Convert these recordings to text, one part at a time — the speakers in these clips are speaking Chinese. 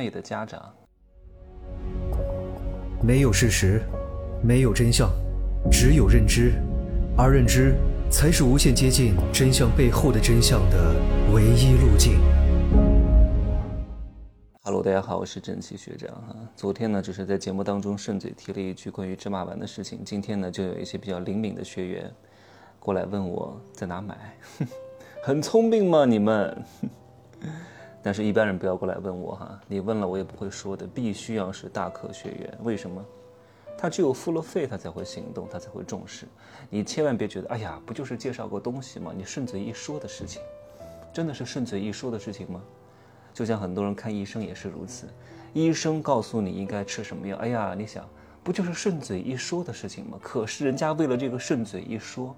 昧的家长。没有事实，没有真相，只有认知，而认知才是无限接近真相背后的真相的唯一路径。Hello，大家好，我是正气学长哈。昨天呢，只是在节目当中顺嘴提了一句关于芝麻丸的事情。今天呢，就有一些比较灵敏的学员过来问我在哪买，很聪明吗你们？但是，一般人不要过来问我哈，你问了我也不会说的，必须要是大课学员。为什么？他只有付了费，他才会行动，他才会重视。你千万别觉得，哎呀，不就是介绍个东西吗？你顺嘴一说的事情，真的是顺嘴一说的事情吗？就像很多人看医生也是如此，医生告诉你应该吃什么药，哎呀，你想，不就是顺嘴一说的事情吗？可是人家为了这个顺嘴一说，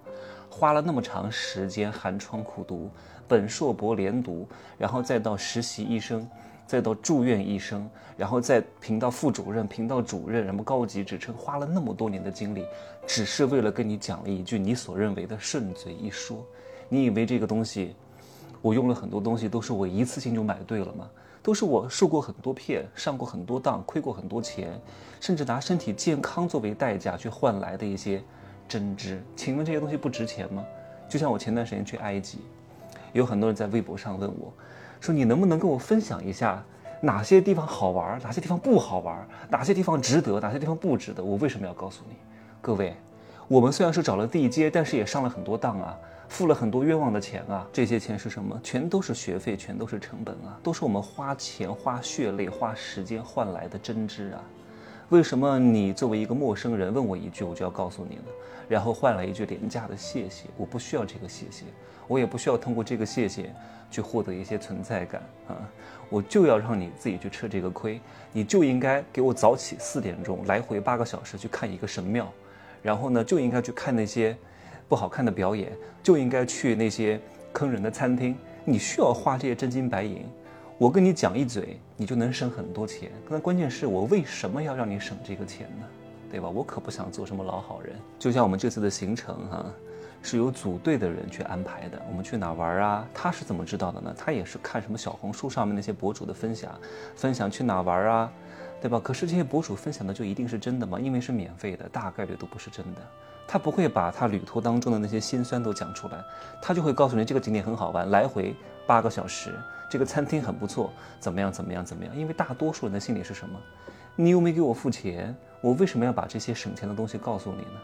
花了那么长时间，寒窗苦读。本硕博连读，然后再到实习医生，再到住院医生，然后再评到副主任，评到主任，什么高级职称，花了那么多年的精力，只是为了跟你讲了一句你所认为的顺嘴一说。你以为这个东西，我用了很多东西都是我一次性就买对了吗？都是我受过很多骗，上过很多当，亏过很多钱，甚至拿身体健康作为代价去换来的一些真知。请问这些东西不值钱吗？就像我前段时间去埃及。有很多人在微博上问我，说你能不能跟我分享一下哪些地方好玩，哪些地方不好玩，哪些地方值得，哪些地方不值得？我为什么要告诉你？各位，我们虽然是找了地接，但是也上了很多当啊，付了很多冤枉的钱啊。这些钱是什么？全都是学费，全都是成本啊，都是我们花钱、花血泪、花时间换来的真知啊。为什么你作为一个陌生人问我一句，我就要告诉你呢？然后换来一句廉价的谢谢，我不需要这个谢谢。我也不需要通过这个谢谢去获得一些存在感啊！我就要让你自己去吃这个亏，你就应该给我早起四点钟，来回八个小时去看一个神庙，然后呢就应该去看那些不好看的表演，就应该去那些坑人的餐厅。你需要花这些真金白银，我跟你讲一嘴，你就能省很多钱。那关键是我为什么要让你省这个钱呢？对吧？我可不想做什么老好人。就像我们这次的行程哈。是由组队的人去安排的。我们去哪玩啊？他是怎么知道的呢？他也是看什么小红书上面那些博主的分享，分享去哪玩啊，对吧？可是这些博主分享的就一定是真的吗？因为是免费的，大概率都不是真的。他不会把他旅途当中的那些辛酸都讲出来，他就会告诉你这个景点很好玩，来回八个小时，这个餐厅很不错，怎么样怎么样怎么样？因为大多数人的心里是什么？你又没给我付钱，我为什么要把这些省钱的东西告诉你呢？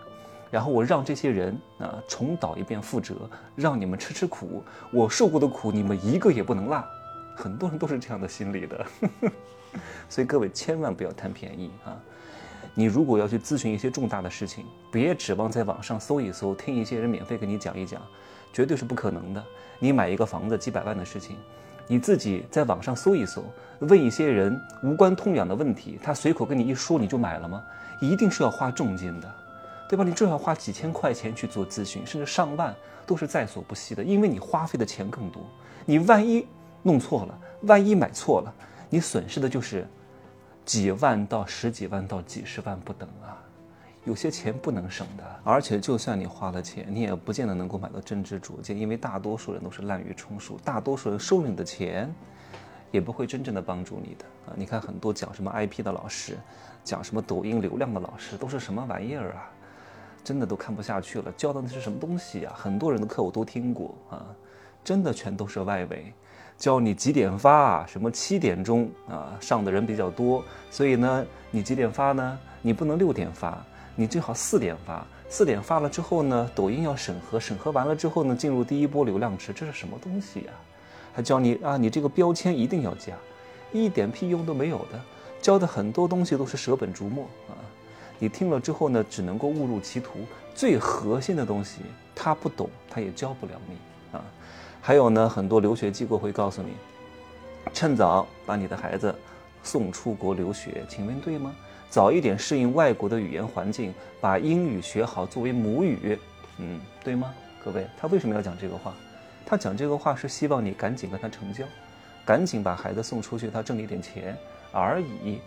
然后我让这些人啊重蹈一遍覆辙，让你们吃吃苦，我受过的苦你们一个也不能落。很多人都是这样的心理的，所以各位千万不要贪便宜啊！你如果要去咨询一些重大的事情，别指望在网上搜一搜，听一些人免费给你讲一讲，绝对是不可能的。你买一个房子几百万的事情，你自己在网上搜一搜，问一些人无关痛痒的问题，他随口跟你一说你就买了吗？一定是要花重金的。对吧？你至少花几千块钱去做咨询，甚至上万都是在所不惜的，因为你花费的钱更多。你万一弄错了，万一买错了，你损失的就是几万到十几万到几十万不等啊！有些钱不能省的，而且就算你花了钱，你也不见得能够买到真知灼见，因为大多数人都是滥竽充数，大多数人收你的钱，也不会真正的帮助你的啊！你看很多讲什么 IP 的老师，讲什么抖音流量的老师，都是什么玩意儿啊？真的都看不下去了，教的那是什么东西呀？很多人的课我都听过啊，真的全都是外围，教你几点发啊，什么七点钟啊，上的人比较多，所以呢，你几点发呢？你不能六点发，你最好四点发。四点发了之后呢，抖音要审核，审核完了之后呢，进入第一波流量池，这是什么东西呀？还教你啊，你这个标签一定要加，一点屁用都没有的，教的很多东西都是舍本逐末啊。你听了之后呢，只能够误入歧途。最核心的东西他不懂，他也教不了你啊。还有呢，很多留学机构会告诉你，趁早把你的孩子送出国留学，请问对吗？早一点适应外国的语言环境，把英语学好作为母语，嗯，对吗？各位，他为什么要讲这个话？他讲这个话是希望你赶紧跟他成交，赶紧把孩子送出去，他挣一点钱而已。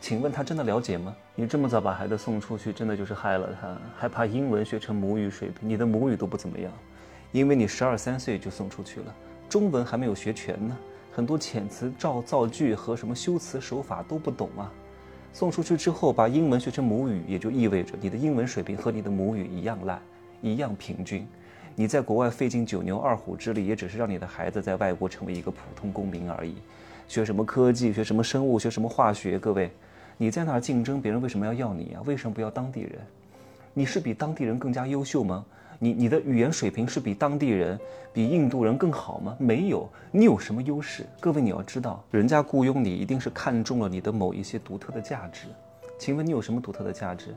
请问他真的了解吗？你这么早把孩子送出去，真的就是害了他，还怕英文学成母语水平？你的母语都不怎么样，因为你十二三岁就送出去了，中文还没有学全呢，很多遣词造造句和什么修辞手法都不懂啊。送出去之后，把英文学成母语，也就意味着你的英文水平和你的母语一样烂，一样平均。你在国外费尽九牛二虎之力，也只是让你的孩子在外国成为一个普通公民而已。学什么科技，学什么生物，学什么化学？各位，你在那儿竞争，别人为什么要要你啊？为什么不要当地人？你是比当地人更加优秀吗？你你的语言水平是比当地人、比印度人更好吗？没有，你有什么优势？各位，你要知道，人家雇佣你一定是看中了你的某一些独特的价值。请问你有什么独特的价值？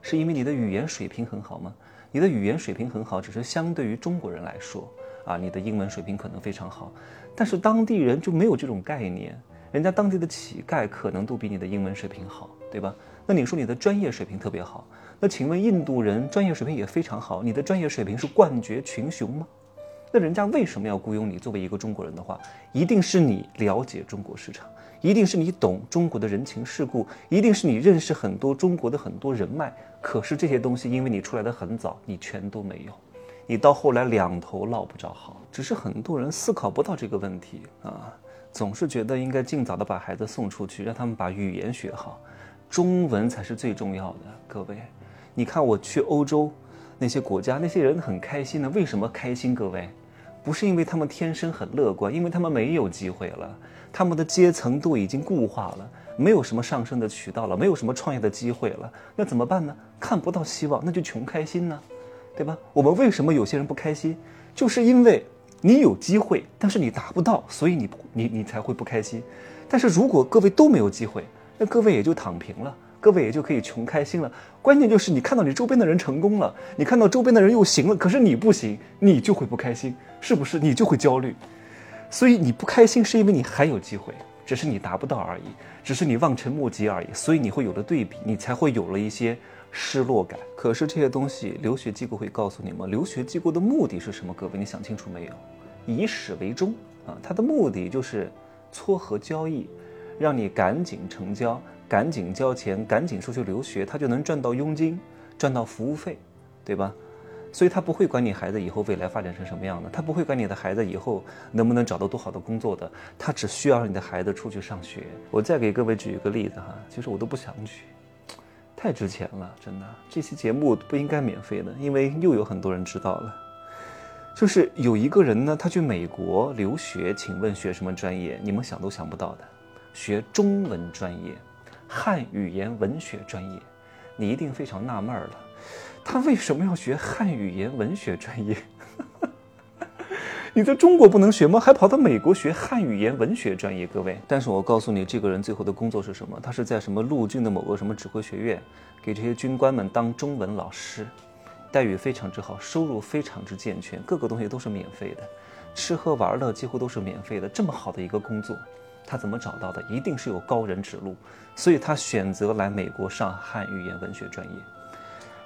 是因为你的语言水平很好吗？你的语言水平很好，只是相对于中国人来说啊，你的英文水平可能非常好，但是当地人就没有这种概念，人家当地的乞丐可能都比你的英文水平好，对吧？那你说你的专业水平特别好？那请问印度人专业水平也非常好，你的专业水平是冠绝群雄吗？那人家为什么要雇佣你？作为一个中国人的话，一定是你了解中国市场，一定是你懂中国的人情世故，一定是你认识很多中国的很多人脉。可是这些东西，因为你出来的很早，你全都没有，你到后来两头落不着好。只是很多人思考不到这个问题啊，总是觉得应该尽早的把孩子送出去，让他们把语言学好，中文才是最重要的。各位。你看我去欧洲，那些国家那些人很开心的，为什么开心？各位，不是因为他们天生很乐观，因为他们没有机会了，他们的阶层都已经固化了，没有什么上升的渠道了，没有什么创业的机会了，那怎么办呢？看不到希望，那就穷开心呢，对吧？我们为什么有些人不开心？就是因为你有机会，但是你达不到，所以你你你才会不开心。但是如果各位都没有机会，那各位也就躺平了。各位也就可以穷开心了。关键就是你看到你周边的人成功了，你看到周边的人又行了，可是你不行，你就会不开心，是不是？你就会焦虑。所以你不开心是因为你还有机会，只是你达不到而已，只是你望尘莫及而已。所以你会有了对比，你才会有了一些失落感。可是这些东西，留学机构会告诉你吗？留学机构的目的是什么？各位，你想清楚没有？以始为终啊，它的目的就是撮合交易，让你赶紧成交。赶紧交钱，赶紧出去留学，他就能赚到佣金，赚到服务费，对吧？所以他不会管你孩子以后未来发展成什么样的，他不会管你的孩子以后能不能找到多好的工作的，他只需要让你的孩子出去上学。我再给各位举一个例子哈，其实我都不想举，太值钱了，真的。这期节目不应该免费的，因为又有很多人知道了。就是有一个人呢，他去美国留学，请问学什么专业？你们想都想不到的，学中文专业。汉语言文学专业，你一定非常纳闷了，他为什么要学汉语言文学专业？你在中国不能学吗？还跑到美国学汉语言文学专业？各位，但是我告诉你，这个人最后的工作是什么？他是在什么陆军的某个什么指挥学院，给这些军官们当中文老师，待遇非常之好，收入非常之健全，各个东西都是免费的，吃喝玩乐几乎都是免费的，这么好的一个工作。他怎么找到的？一定是有高人指路，所以他选择来美国上汉语言文学专业。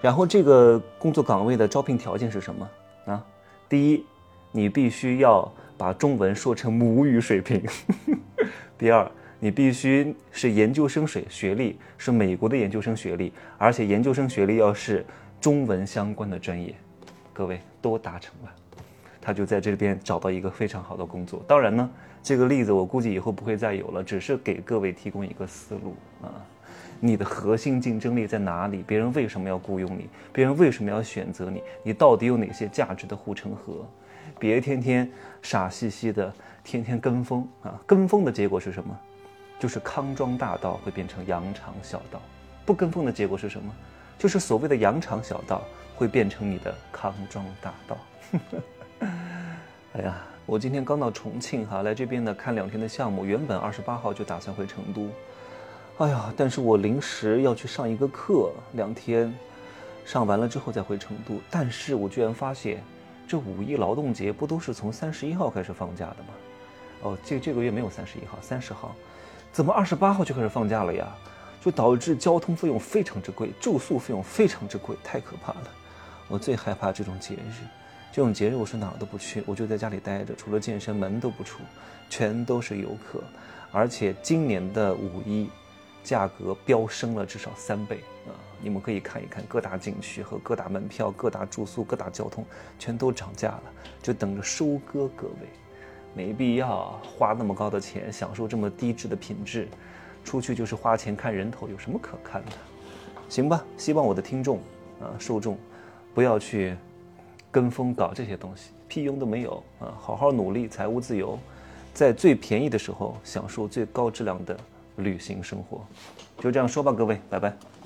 然后这个工作岗位的招聘条件是什么啊？第一，你必须要把中文说成母语水平；第二，你必须是研究生水学历，是美国的研究生学历，而且研究生学历要是中文相关的专业。各位都达成了，他就在这边找到一个非常好的工作。当然呢。这个例子我估计以后不会再有了，只是给各位提供一个思路啊。你的核心竞争力在哪里？别人为什么要雇佣你？别人为什么要选择你？你到底有哪些价值的护城河？别天天傻兮兮的，天天跟风啊！跟风的结果是什么？就是康庄大道会变成羊肠小道。不跟风的结果是什么？就是所谓的羊肠小道会变成你的康庄大道。哎呀！我今天刚到重庆哈，来这边呢看两天的项目，原本二十八号就打算回成都，哎呀，但是我临时要去上一个课，两天，上完了之后再回成都。但是我居然发现，这五一劳动节不都是从三十一号开始放假的吗？哦，这这个月没有三十一号，三十号，怎么二十八号就开始放假了呀？就导致交通费用非常之贵，住宿费用非常之贵，太可怕了。我最害怕这种节日。这种节日我是哪儿都不去，我就在家里待着，除了健身门都不出，全都是游客。而且今年的五一，价格飙升了至少三倍啊！你们可以看一看各大景区和各大门票、各大住宿、各大交通，全都涨价了，就等着收割各位。没必要花那么高的钱享受这么低质的品质，出去就是花钱看人头，有什么可看的？行吧，希望我的听众啊受众不要去跟风搞这些东西，屁用都没有啊！好好努力，财务自由，在最便宜的时候享受最高质量的旅行生活。就这样说吧，各位，拜拜。